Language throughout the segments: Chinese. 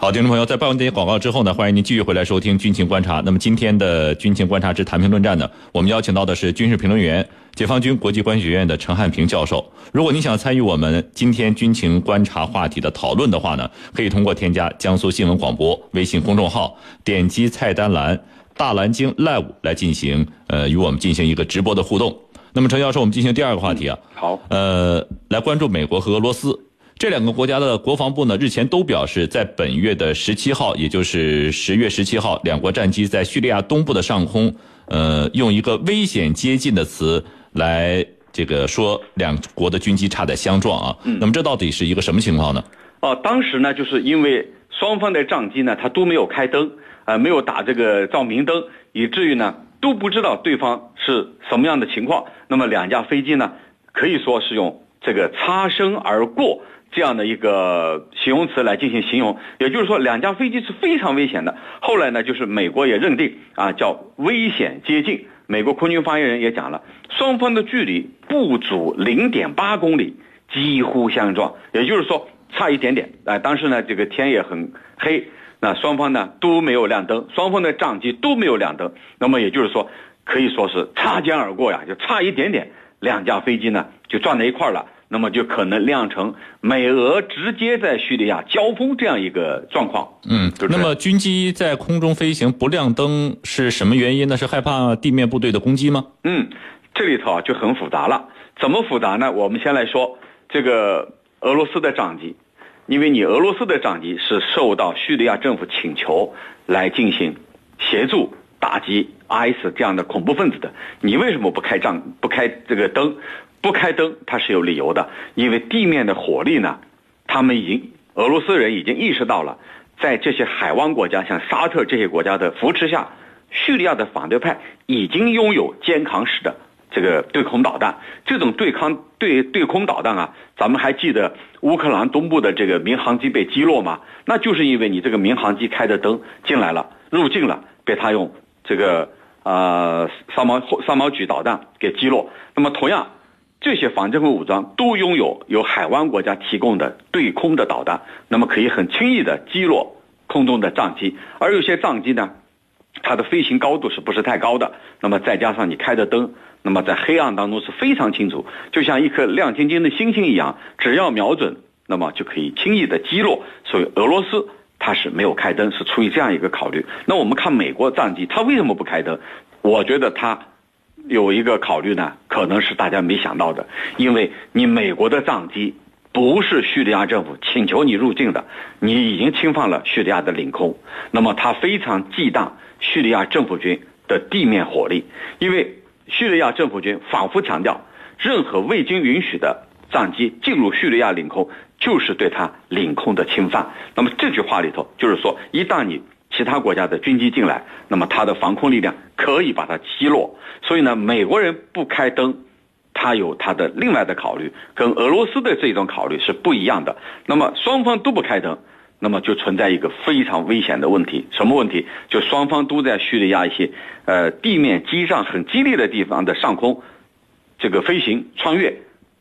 好，听众朋友，在报完这些广告之后呢，欢迎您继续回来收听《军情观察》。那么今天的《军情观察之谈评论战》呢，我们邀请到的是军事评论员、解放军国际关系学院的陈汉平教授。如果您想参与我们今天军情观察话题的讨论的话呢，可以通过添加江苏新闻广播微信公众号，点击菜单栏“大蓝鲸 Live” 来进行呃与我们进行一个直播的互动。那么陈教授，我们进行第二个话题啊，好，呃，来关注美国和俄罗斯。这两个国家的国防部呢，日前都表示，在本月的十七号，也就是十月十七号，两国战机在叙利亚东部的上空，呃，用一个危险接近的词来这个说两国的军机差点相撞啊。那么这到底是一个什么情况呢？哦，当时呢，就是因为双方的战机呢，它都没有开灯，呃，没有打这个照明灯，以至于呢都不知道对方是什么样的情况。那么两架飞机呢，可以说是用这个擦身而过。这样的一个形容词来进行形容，也就是说，两架飞机是非常危险的。后来呢，就是美国也认定啊，叫危险接近。美国空军发言人也讲了，双方的距离不足零点八公里，几乎相撞，也就是说差一点点。哎，当时呢，这个天也很黑，那双方呢都没有亮灯，双方的战机都没有亮灯。那么也就是说，可以说是擦肩而过呀，就差一点点，两架飞机呢就撞在一块了。那么就可能酿成美俄直接在叙利亚交锋这样一个状况。嗯，那么军机在空中飞行不亮灯是什么原因呢？是害怕地面部队的攻击吗？嗯，这里头啊就很复杂了。怎么复杂呢？我们先来说这个俄罗斯的战机，因为你俄罗斯的战机是受到叙利亚政府请求来进行协助打击 IS 这样的恐怖分子的，你为什么不开战不开这个灯？不开灯，它是有理由的，因为地面的火力呢，他们已经俄罗斯人已经意识到了，在这些海湾国家，像沙特这些国家的扶持下，叙利亚的反对派已经拥有肩扛式的这个对空导弹。这种对抗对对空导弹啊，咱们还记得乌克兰东部的这个民航机被击落吗？那就是因为你这个民航机开着灯进来了，入境了，被他用这个呃三毛三毛举导弹给击落。那么同样。这些反政府武装都拥有由海湾国家提供的对空的导弹，那么可以很轻易的击落空中的战机。而有些战机呢，它的飞行高度是不是太高的？那么再加上你开的灯，那么在黑暗当中是非常清楚，就像一颗亮晶晶的星星一样，只要瞄准，那么就可以轻易的击落。所以俄罗斯它是没有开灯，是出于这样一个考虑。那我们看美国战机，它为什么不开灯？我觉得它。有一个考虑呢，可能是大家没想到的，因为你美国的战机不是叙利亚政府请求你入境的，你已经侵犯了叙利亚的领空，那么它非常忌惮叙利亚政府军的地面火力，因为叙利亚政府军反复强调，任何未经允许的战机进入叙利亚领空就是对他领空的侵犯。那么这句话里头就是说，一旦你其他国家的军机进来，那么它的防空力量可以把它击落。所以呢，美国人不开灯，他有他的另外的考虑，跟俄罗斯的这种考虑是不一样的。那么双方都不开灯，那么就存在一个非常危险的问题。什么问题？就双方都在叙利亚一些呃地面机上很激烈的地方的上空，这个飞行穿越，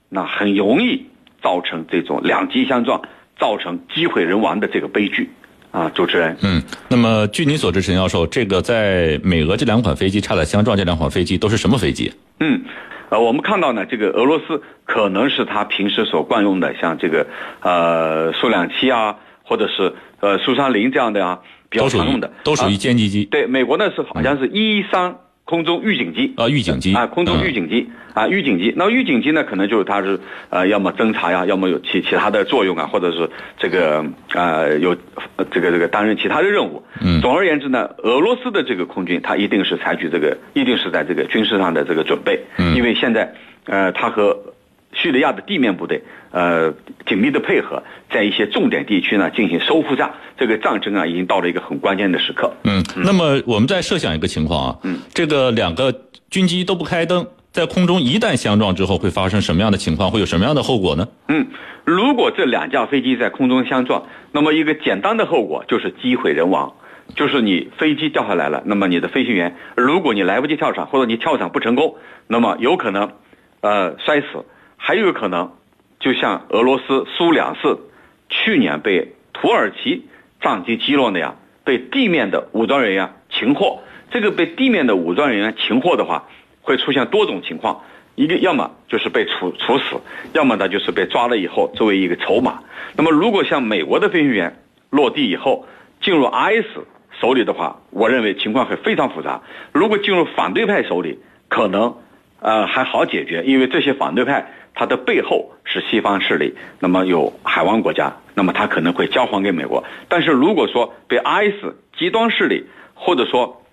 那很容易造成这种两机相撞，造成机毁人亡的这个悲剧。啊，主持人，嗯，那么据您所知，陈教授，这个在美俄这两款飞机差点相撞，这两款飞机都是什么飞机？嗯，呃，我们看到呢，这个俄罗斯可能是他平时所惯用的，像这个呃苏两七啊，或者是呃苏三零这样的啊，比较常用的，都属于歼击机。对，美国呢是好像是一三。空中预警机啊，预警机啊，空中预警机啊，预警机。那预警机呢，可能就是它是呃，要么侦察呀，要么有其其他的作用啊，或者是这个呃有这个这个担任其他的任务。嗯，总而言之呢，俄罗斯的这个空军，它一定是采取这个，一定是在这个军事上的这个准备。嗯，因为现在呃，它和叙利亚的地面部队呃紧密的配合，在一些重点地区呢进行收复战，这个战争啊已经到了一个很关键的时刻。嗯，那么我们再设想一个情况啊，嗯，这个两个军机都不开灯，在空中一旦相撞之后，会发生什么样的情况？会有什么样的后果呢？嗯，如果这两架飞机在空中相撞，那么一个简单的后果就是机毁人亡，就是你飞机掉下来了，那么你的飞行员，如果你来不及跳伞或者你跳伞不成功，那么有可能呃摔死。还有可能，就像俄罗斯苏两四去年被土耳其战机击落那样，被地面的武装人员擒获。这个被地面的武装人员擒获的话，会出现多种情况。一个要么就是被处处死，要么呢就是被抓了以后作为一个筹码。那么如果像美国的飞行员落地以后进入 IS 手里的话，我认为情况会非常复杂。如果进入反对派手里，可能呃还好解决，因为这些反对派他的背后是西方势力，那么有海湾国家，那么他可能会交还给美国。但是如果说被 IS 极端势力或者说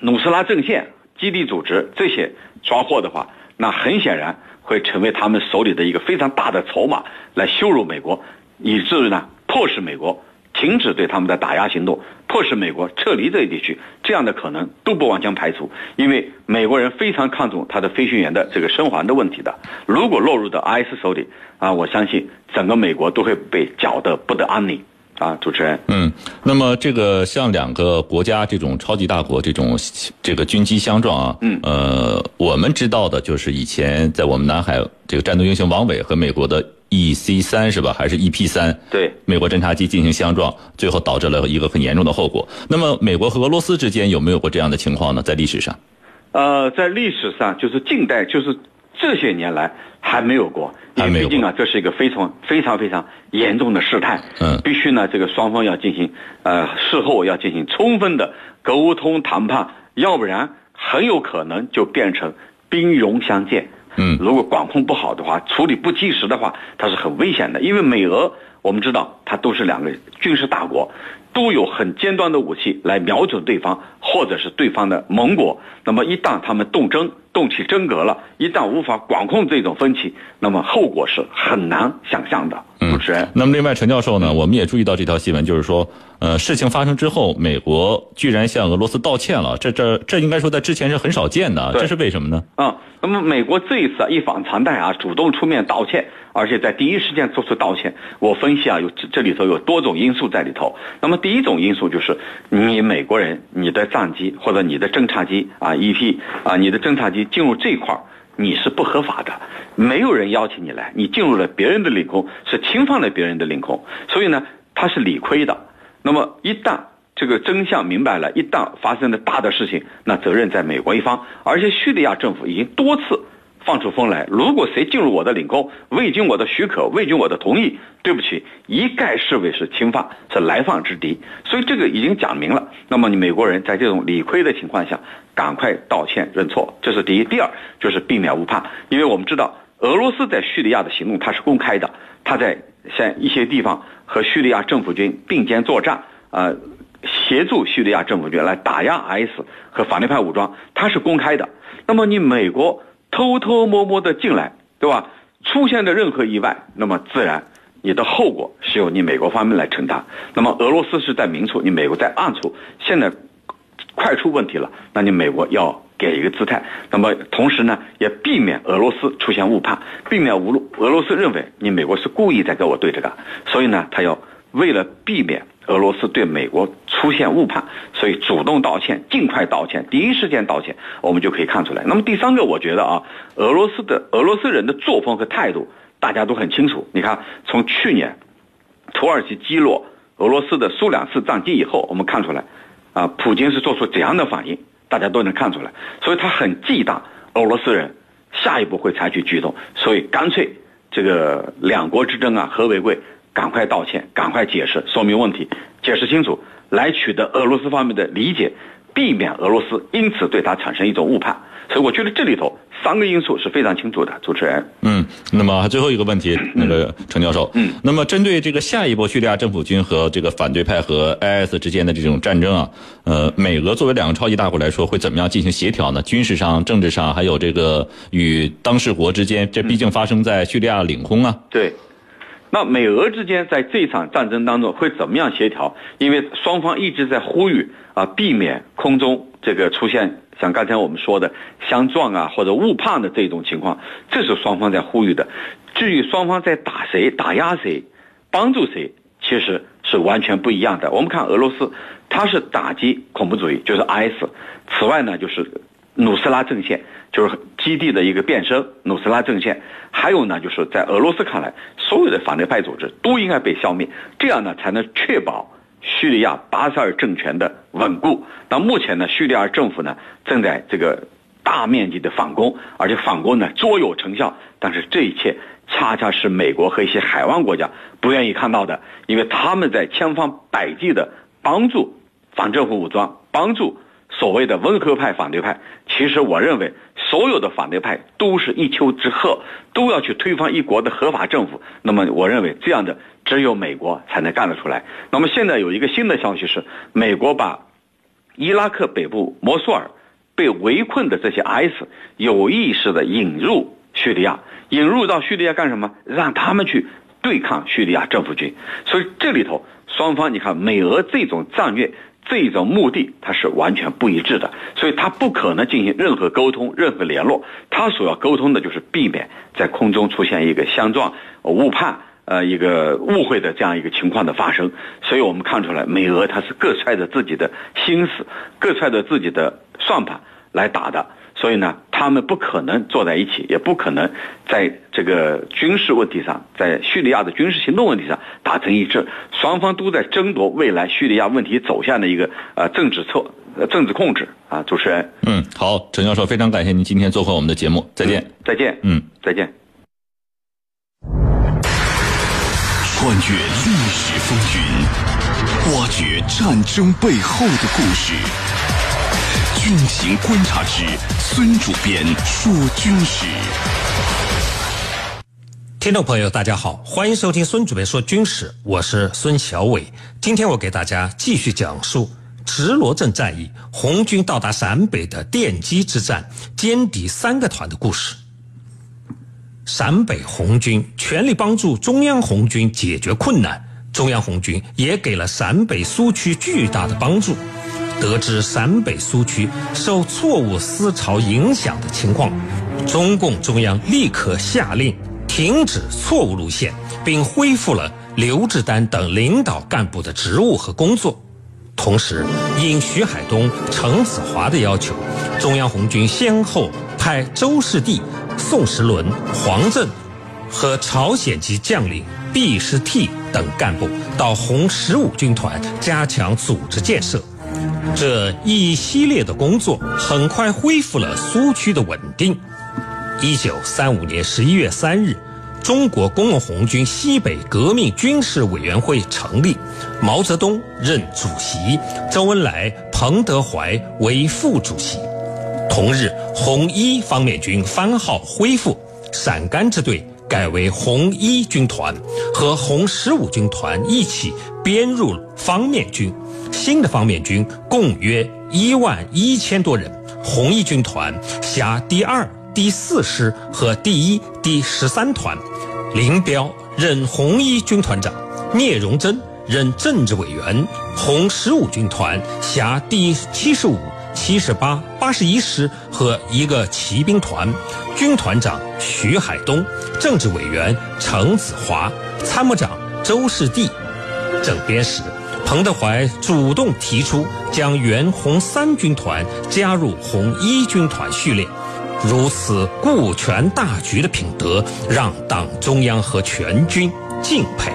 努斯拉阵线基地组织这些抓获的话，那很显然会成为他们手里的一个非常大的筹码，来羞辱美国，以至于呢迫使美国停止对他们的打压行动，迫使美国撤离这一地区，这样的可能都不完全排除。因为美国人非常看重他的飞行员的这个生还的问题的。如果落入到 IS 手里啊，我相信整个美国都会被搅得不得安宁。啊，主持人，嗯，那么这个像两个国家这种超级大国这种这个军机相撞啊，嗯，呃，我们知道的就是以前在我们南海这个战斗英雄王伟和美国的 EC 三是吧，还是 EP 三？对，美国侦察机进行相撞，最后导致了一个很严重的后果。那么美国和俄罗斯之间有没有过这样的情况呢？在历史上？呃，在历史上就是近代就是这些年来。还没有过，因为毕竟啊，这是一个非常非常非常严重的事态，嗯，必须呢，这个双方要进行呃事后要进行充分的沟通谈判，要不然很有可能就变成兵戎相见，嗯，如果管控不好的话，处理不及时的话，它是很危险的，因为美俄我们知道它都是两个军事大国。都有很尖端的武器来瞄准对方，或者是对方的盟国。那么一旦他们动争、动起真格了，一旦无法管控这种分歧，那么后果是很难想象的。主持人，那么另外陈教授呢？我们也注意到这条新闻，就是说，呃，事情发生之后，美国居然向俄罗斯道歉了。这这这应该说在之前是很少见的，这是为什么呢？啊，那么美国这一次啊一反常态啊，主动出面道歉，而且在第一时间做出道歉。我分析啊，有这里头有多种因素在里头。那么第一种因素就是你美国人，你的战机或者你的侦察机啊，EP 啊，你的侦察机进入这块儿。你是不合法的，没有人邀请你来，你进入了别人的领空，是侵犯了别人的领空，所以呢，他是理亏的。那么一旦这个真相明白了，一旦发生了大的事情，那责任在美国一方，而且叙利亚政府已经多次。放出风来，如果谁进入我的领空，未经我的许可，未经我的同意，对不起，一概视为是侵犯，是来犯之敌。所以这个已经讲明了。那么你美国人在这种理亏的情况下，赶快道歉认错，这是第一。第二就是避免误判，因为我们知道俄罗斯在叙利亚的行动它是公开的，他在像一些地方和叙利亚政府军并肩作战，呃，协助叙利亚政府军来打压 IS 和反对派武装，它是公开的。那么你美国。偷偷摸摸的进来，对吧？出现的任何意外，那么自然你的后果是由你美国方面来承担。那么俄罗斯是在明处，你美国在暗处。现在快出问题了，那你美国要给一个姿态。那么同时呢，也避免俄罗斯出现误判，避免俄俄罗斯认为你美国是故意在跟我对着干。所以呢，他要为了避免。俄罗斯对美国出现误判，所以主动道歉，尽快道歉，第一时间道歉，我们就可以看出来。那么第三个，我觉得啊，俄罗斯的俄罗斯人的作风和态度，大家都很清楚。你看，从去年土耳其击落俄罗斯的苏两次战机以后，我们看出来，啊，普京是做出怎样的反应，大家都能看出来。所以他很忌惮俄罗斯人下一步会采取举动，所以干脆这个两国之争啊，和为贵。赶快道歉，赶快解释，说明问题，解释清楚，来取得俄罗斯方面的理解，避免俄罗斯因此对他产生一种误判。所以我觉得这里头三个因素是非常清楚的。主持人，嗯，那么最后一个问题，那个程教授，嗯，那么针对这个下一波叙利亚政府军和这个反对派和 IS 之间的这种战争啊，呃，美俄作为两个超级大国来说，会怎么样进行协调呢？军事上、政治上，还有这个与当事国之间，这毕竟发生在叙利亚领空啊。对。那美俄之间在这场战争当中会怎么样协调？因为双方一直在呼吁啊，避免空中这个出现像刚才我们说的相撞啊或者误判的这种情况，这是双方在呼吁的。至于双方在打谁、打压谁、帮助谁，其实是完全不一样的。我们看俄罗斯，它是打击恐怖主义，就是 IS。此外呢，就是努斯拉阵线。就是基地的一个变身，努斯拉阵线，还有呢，就是在俄罗斯看来，所有的反对派组织都应该被消灭，这样呢才能确保叙利亚巴沙尔政权的稳固。那目前呢，叙利亚政府呢正在这个大面积的反攻，而且反攻呢卓有成效。但是这一切恰恰是美国和一些海湾国家不愿意看到的，因为他们在千方百计的帮助反政府武装，帮助。所谓的温和派反对派，其实我认为所有的反对派都是一丘之貉，都要去推翻一国的合法政府。那么，我认为这样的只有美国才能干得出来。那么现在有一个新的消息是，美国把伊拉克北部摩苏尔被围困的这些 IS 有意识的引入叙利亚，引入到叙利亚干什么？让他们去对抗叙利亚政府军。所以这里头双方，你看美俄这种战略。这种目的它是完全不一致的，所以它不可能进行任何沟通、任何联络。它所要沟通的就是避免在空中出现一个相撞、误判、呃一个误会的这样一个情况的发生。所以我们看出来，美俄它是各揣着自己的心思，各揣着自己的算盘来打的。所以呢，他们不可能坐在一起，也不可能在这个军事问题上，在叙利亚的军事行动问题上达成一致。双方都在争夺未来叙利亚问题走向的一个呃政治策、呃政治控制啊。主持人，嗯，好，陈教授，非常感谢您今天做客我们的节目，再见，再见，嗯，再见。穿越历史风云，挖掘战争背后的故事。军情观察之孙主编说军事，听众朋友，大家好，欢迎收听孙主编说军事，我是孙小伟。今天我给大家继续讲述直罗镇战役，红军到达陕北的奠基之战，歼敌三个团的故事。陕北红军全力帮助中央红军解决困难，中央红军也给了陕北苏区巨大的帮助。得知陕北苏区受错误思潮影响的情况，中共中央立刻下令停止错误路线，并恢复了刘志丹等领导干部的职务和工作。同时，应徐海东、程子华的要求，中央红军先后派周士第、宋时轮、黄振和朝鲜籍将领毕师替等干部到红十五军团加强组织建设。这一系列的工作很快恢复了苏区的稳定。一九三五年十一月三日，中国工农红军西北革命军事委员会成立，毛泽东任主席，周恩来、彭德怀为副主席。同日，红一方面军番号恢复，陕甘支队改为红一军团，和红十五军团一起编入方面军。新的方面军共约一万一千多人，红一军团辖第二、第四师和第一、第十三团，林彪任红一军团长，聂荣臻任政治委员。红十五军团辖第七十五、七十八、八十一师和一个骑兵团，军团长徐海东，政治委员程子华，参谋长周士第，整编时。彭德怀主动提出将原红三军团加入红一军团序列，如此顾全大局的品德让党中央和全军敬佩，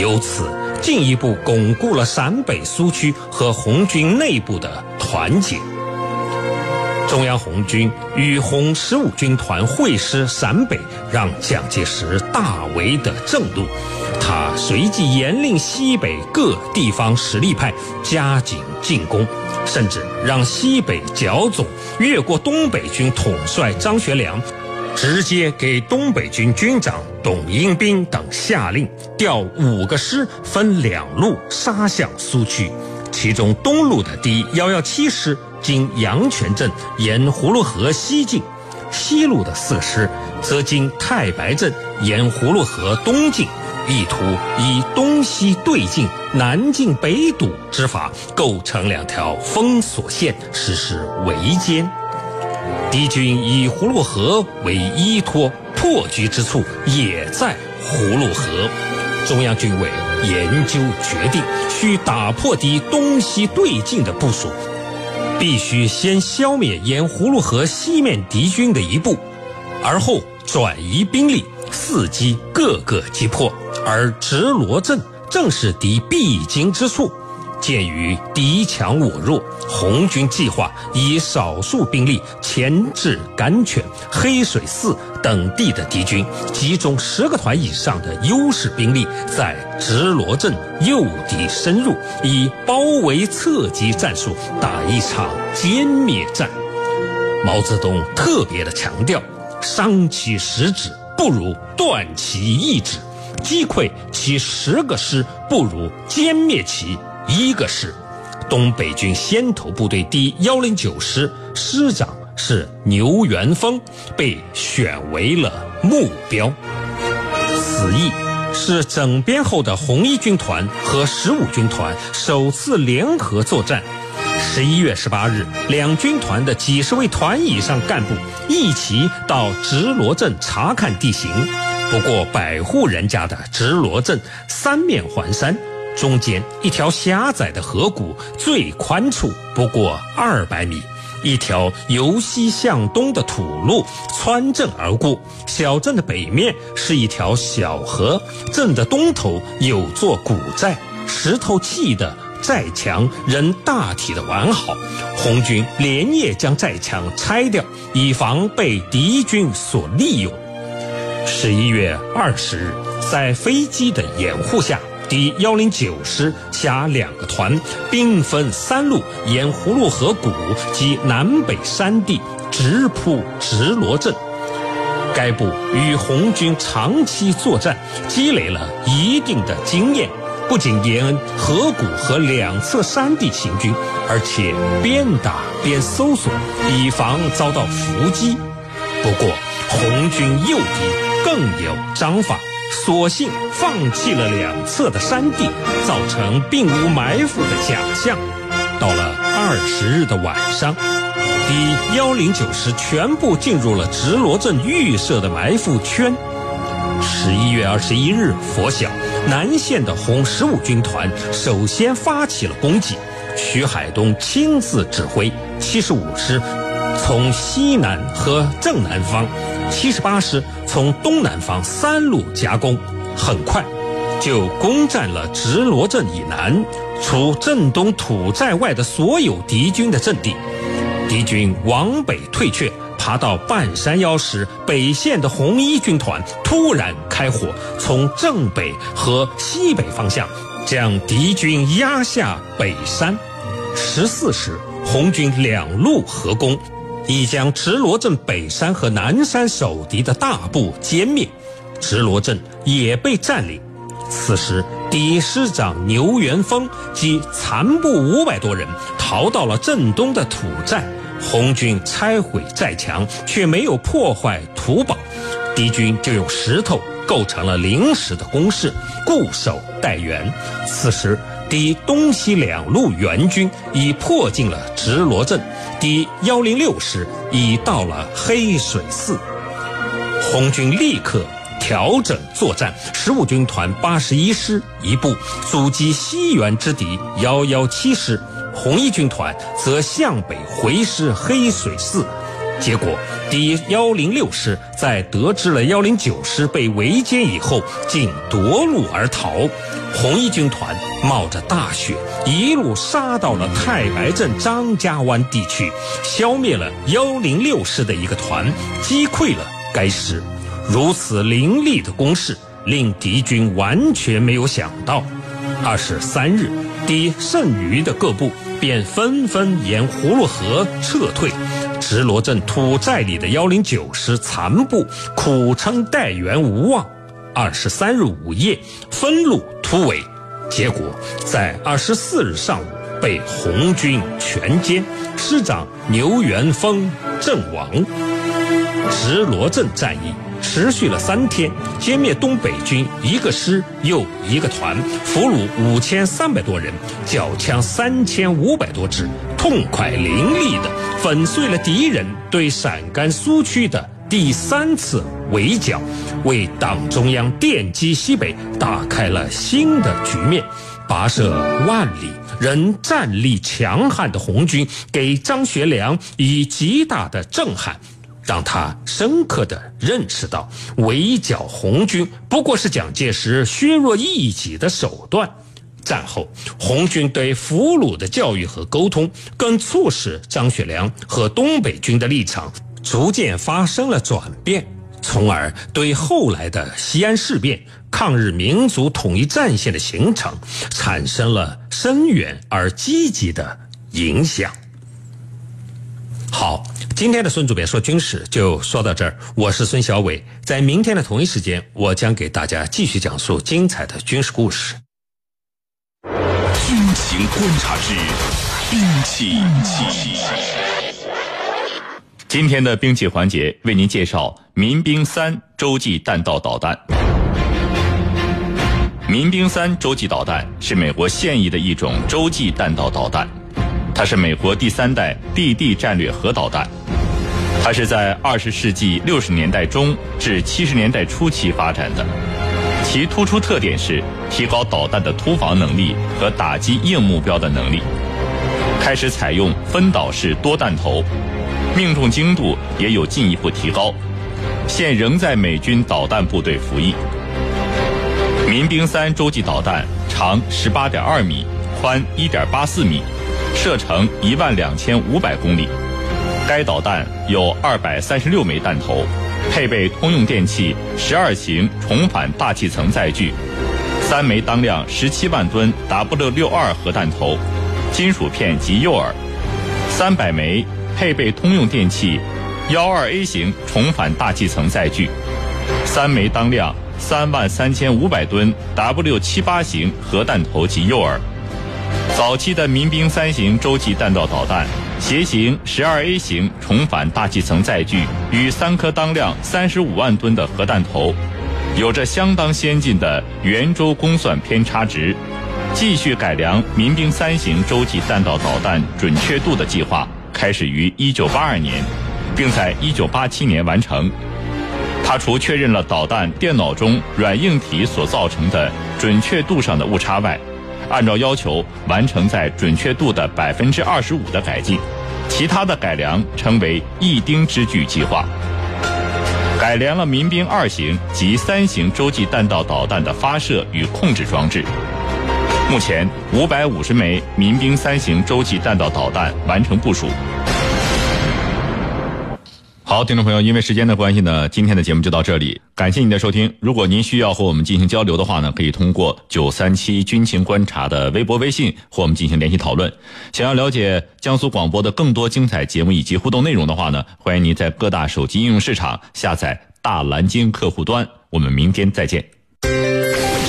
由此进一步巩固了陕北苏区和红军内部的团结。中央红军与红十五军团会师陕北，让蒋介石大为的震怒。他随即严令西北各地方实力派加紧进攻，甚至让西北剿总越过东北军统帅张学良，直接给东北军军长董英斌等下令，调五个师分两路杀向苏区，其中东路的第幺幺七师经阳泉镇沿葫芦河西进，西路的四师则经太白镇沿葫芦河东进。意图以东西对进、南进北堵之法构成两条封锁线，实施围歼。敌军以葫芦河为依托，破局之处也在葫芦河。中央军委研究决定，需打破敌东西对进的部署，必须先消灭沿葫芦河西面敌军的一部，而后转移兵力。伺机各个击破，而直罗镇正是敌必经之处。鉴于敌强我弱，红军计划以少数兵力牵制甘泉、黑水寺等地的敌军，集中十个团以上的优势兵力，在直罗镇诱敌深入，以包围侧击战术打一场歼灭战。毛泽东特别的强调：伤其十指不如断其一指，击溃其十个师不如歼灭其。一个师，东北军先头部队第幺零九师师长是牛元峰，被选为了目标。此役是整编后的红一军团和十五军团首次联合作战。十一月十八日，两军团的几十位团以上干部一起到直罗镇查看地形。不过，百户人家的直罗镇三面环山。中间一条狭窄的河谷，最宽处不过二百米。一条由西向东的土路穿镇而过。小镇的北面是一条小河，镇的东头有座古寨，石头砌的寨墙仍大体的完好。红军连夜将寨墙拆掉，以防被敌军所利用。十一月二十日，在飞机的掩护下。第幺零九师辖两个团，兵分三路，沿葫芦河谷及南北山地直扑直罗镇。该部与红军长期作战，积累了一定的经验，不仅沿河谷和两侧山地行军，而且边打边搜索，以防遭到伏击。不过，红军诱敌更有章法。索性放弃了两侧的山地，造成并无埋伏的假象。到了二十日的晚上，第幺零九师全部进入了直罗镇预设的埋伏圈。十一月二十一日拂晓，南线的红十五军团首先发起了攻击，徐海东亲自指挥，七十五师从西南和正南方。七十八师从东南方三路夹攻，很快就攻占了直罗镇以南、除镇东土寨外的所有敌军的阵地。敌军往北退却，爬到半山腰时，北线的红一军团突然开火，从正北和西北方向将敌军压下北山。十四时，红军两路合攻。已将直罗镇北山和南山守敌的大部歼灭，直罗镇也被占领。此时，第一师长牛元峰及残部五百多人逃到了镇东的土寨。红军拆毁寨墙，却没有破坏土堡，敌军就用石头构成了临时的工事，固守待援。此时，第东西两路援军已迫近了直罗镇。第幺零六师已到了黑水寺，红军立刻调整作战。十五军团八十一师一部阻击西援之敌幺幺七师，红一军团则向北回师黑水寺。结果，第幺零六师在得知了幺零九师被围歼以后，竟夺路而逃。红一军团冒着大雪，一路杀到了太白镇张家湾地区，消灭了幺零六师的一个团，击溃了该师。如此凌厉的攻势，令敌军完全没有想到。二十三日，敌剩余的各部便纷纷沿葫芦河撤退。直罗镇土寨里的幺零九师残部苦撑待援无望，二十三日午夜分路突围，结果在二十四日上午被红军全歼，师长牛元峰阵亡。直罗镇战役。持续了三天，歼灭东北军一个师又一个团，俘虏五千三百多人，缴枪三千五百多支，痛快凌厉地粉碎了敌人对陕甘苏区的第三次围剿，为党中央奠基西北打开了新的局面。跋涉万里，仍战力强悍的红军，给张学良以极大的震撼。让他深刻地认识到，围剿红军不过是蒋介石削弱异己的手段。战后，红军对俘虏的教育和沟通，更促使张学良和东北军的立场逐渐发生了转变，从而对后来的西安事变、抗日民族统一战线的形成产生了深远而积极的影响。好，今天的孙主编说军事就说到这儿。我是孙小伟，在明天的同一时间，我将给大家继续讲述精彩的军事故事。军情观察之兵器。兵器今天的兵器环节为您介绍民兵三洲际弹道导弹。民兵三洲际导弹是美国现役的一种洲际弹道导弹。它是美国第三代地地战略核导弹，它是在二十世纪六十年代中至七十年代初期发展的，其突出特点是提高导弹的突防能力和打击硬目标的能力，开始采用分导式多弹头，命中精度也有进一步提高，现仍在美军导弹部队服役。民兵三洲际导弹长十八点二米，宽一点八四米。射程一万两千五百公里，该导弹有二百三十六枚弹头，配备通用电气十二型重返大气层载具，三枚当量十七万吨 W 六二核弹头，金属片及诱饵，三百枚配备通用电气幺二 A 型重返大气层载具，三枚当量三万三千五百吨 W 七八型核弹头及诱饵。早期的民兵三型洲际弹道导弹，携行十二 A 型重返大气层载具与三颗当量三十五万吨的核弹头，有着相当先进的圆周公算偏差值。继续改良民兵三型洲际弹道导弹准确度的计划开始于一九八二年，并在一九八七年完成。它除确认了导弹电脑中软硬体所造成的准确度上的误差外，按照要求完成在准确度的百分之二十五的改进，其他的改良称为一丁之距计划。改良了民兵二型及三型洲际弹道导弹的发射与控制装置。目前五百五十枚民兵三型洲际弹道导弹完成部署。好，听众朋友，因为时间的关系呢，今天的节目就到这里。感谢您的收听。如果您需要和我们进行交流的话呢，可以通过九三七军情观察的微博、微信和我们进行联系讨论。想要了解江苏广播的更多精彩节目以及互动内容的话呢，欢迎您在各大手机应用市场下载大蓝鲸客户端。我们明天再见。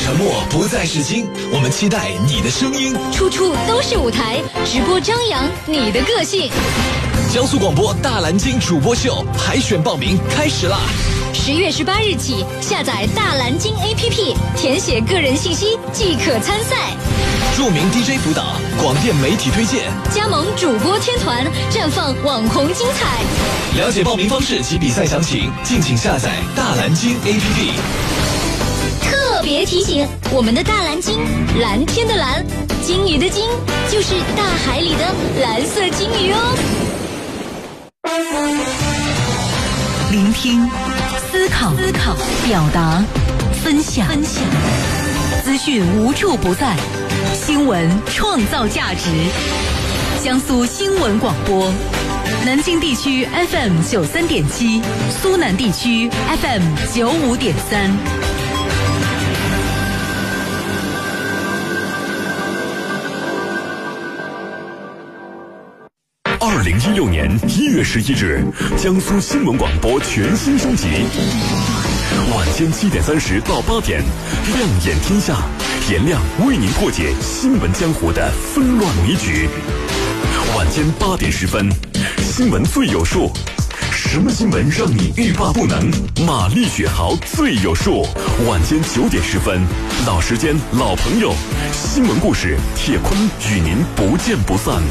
沉默不再是金，我们期待你的声音。处处都是舞台，直播张扬你的个性。江苏广播大蓝鲸主播秀海选报名开始啦！十月十八日起，下载大蓝鲸 APP，填写个人信息即可参赛。著名 DJ 辅导，广电媒体推荐，加盟主播天团，绽放网红精彩。了解报名方式及比赛详情，敬请下载大蓝鲸 APP。别提醒：我们的大蓝鲸，蓝天的蓝，鲸鱼的鲸，就是大海里的蓝色鲸鱼哦。聆听，思考，思考，表达，分享，分享。资讯无处不在，新闻创造价值。江苏新闻广播，南京地区 FM 九三点七，苏南地区 FM 九五点三。二零一六年一月十一日，江苏新闻广播全新升级。晚间七点三十到八点，亮眼天下，颜亮为您破解新闻江湖的纷乱迷局。晚间八点十分，新闻最有数。什么新闻让你欲罢不能？马丽雪豪最有数。晚间九点十分，老时间老朋友，新闻故事，铁坤与您不见不散。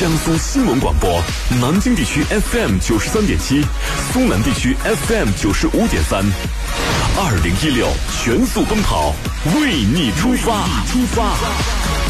江苏新闻广播，南京地区 FM 九十三点七，苏南地区 FM 九十五点三。二零一六全速奔跑，为你出发，出发。